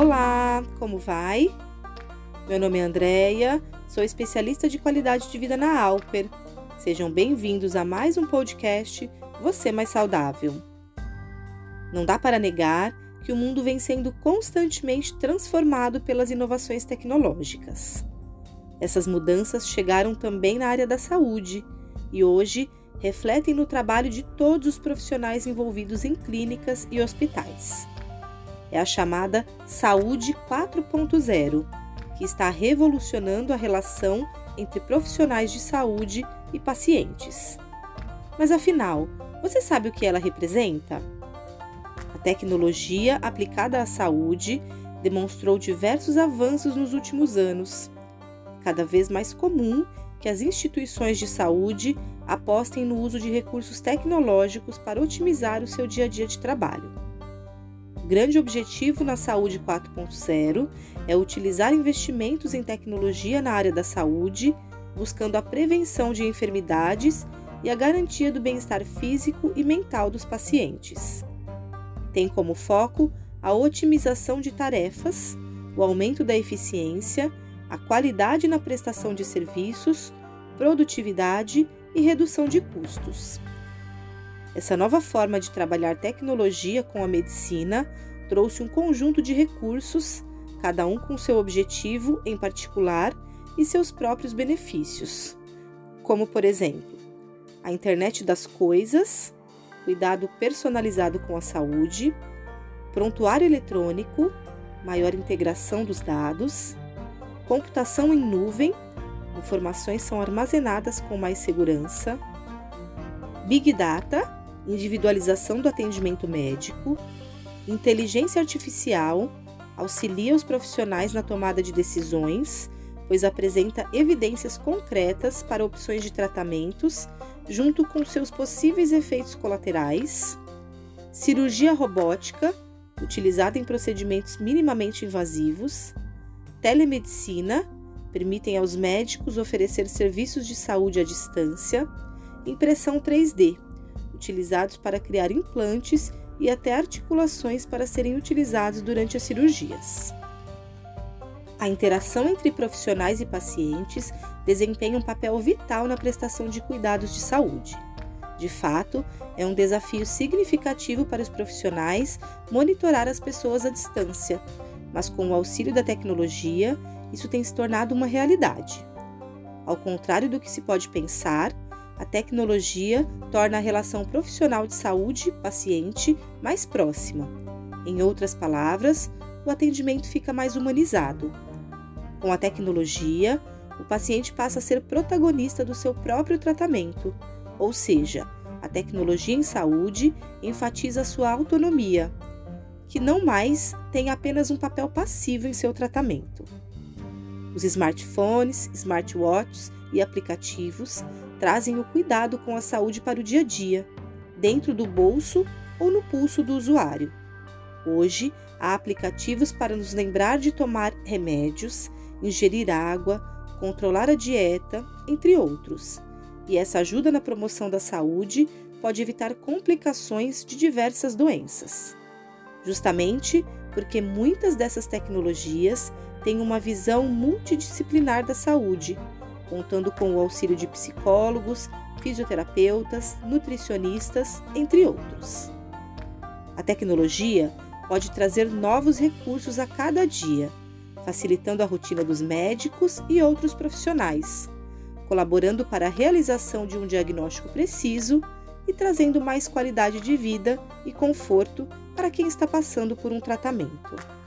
Olá, como vai? Meu nome é Andreia, sou especialista de qualidade de vida na Alper. Sejam bem-vindos a mais um podcast Você Mais Saudável. Não dá para negar que o mundo vem sendo constantemente transformado pelas inovações tecnológicas. Essas mudanças chegaram também na área da saúde e hoje refletem no trabalho de todos os profissionais envolvidos em clínicas e hospitais. É a chamada Saúde 4.0, que está revolucionando a relação entre profissionais de saúde e pacientes. Mas afinal, você sabe o que ela representa? A tecnologia aplicada à saúde demonstrou diversos avanços nos últimos anos. Cada vez mais comum que as instituições de saúde apostem no uso de recursos tecnológicos para otimizar o seu dia a dia de trabalho. O grande objetivo na Saúde 4.0 é utilizar investimentos em tecnologia na área da saúde, buscando a prevenção de enfermidades e a garantia do bem-estar físico e mental dos pacientes tem como foco a otimização de tarefas, o aumento da eficiência, a qualidade na prestação de serviços, produtividade e redução de custos. Essa nova forma de trabalhar tecnologia com a medicina trouxe um conjunto de recursos, cada um com seu objetivo em particular e seus próprios benefícios, como, por exemplo, a internet das coisas, cuidado personalizado com a saúde, prontuário eletrônico, maior integração dos dados, computação em nuvem, informações são armazenadas com mais segurança, Big Data, individualização do atendimento médico, inteligência artificial, auxilia os profissionais na tomada de decisões, pois apresenta evidências concretas para opções de tratamentos junto com seus possíveis efeitos colaterais, cirurgia robótica, utilizada em procedimentos minimamente invasivos, telemedicina, permitem aos médicos oferecer serviços de saúde à distância, impressão 3D, utilizados para criar implantes e até articulações para serem utilizados durante as cirurgias. A interação entre profissionais e pacientes desempenha um papel vital na prestação de cuidados de saúde. De fato, é um desafio significativo para os profissionais monitorar as pessoas à distância, mas com o auxílio da tecnologia, isso tem se tornado uma realidade. Ao contrário do que se pode pensar, a tecnologia torna a relação profissional de saúde-paciente mais próxima. Em outras palavras, o atendimento fica mais humanizado. Com a tecnologia, o paciente passa a ser protagonista do seu próprio tratamento, ou seja, a tecnologia em saúde enfatiza sua autonomia, que não mais tem apenas um papel passivo em seu tratamento. Os smartphones, smartwatches e aplicativos trazem o cuidado com a saúde para o dia a dia, dentro do bolso ou no pulso do usuário. Hoje, há aplicativos para nos lembrar de tomar remédios, ingerir água, controlar a dieta, entre outros. E essa ajuda na promoção da saúde pode evitar complicações de diversas doenças. Justamente porque muitas dessas tecnologias têm uma visão multidisciplinar da saúde, contando com o auxílio de psicólogos, fisioterapeutas, nutricionistas, entre outros. A tecnologia pode trazer novos recursos a cada dia facilitando a rotina dos médicos e outros profissionais, colaborando para a realização de um diagnóstico preciso e trazendo mais qualidade de vida e conforto para quem está passando por um tratamento.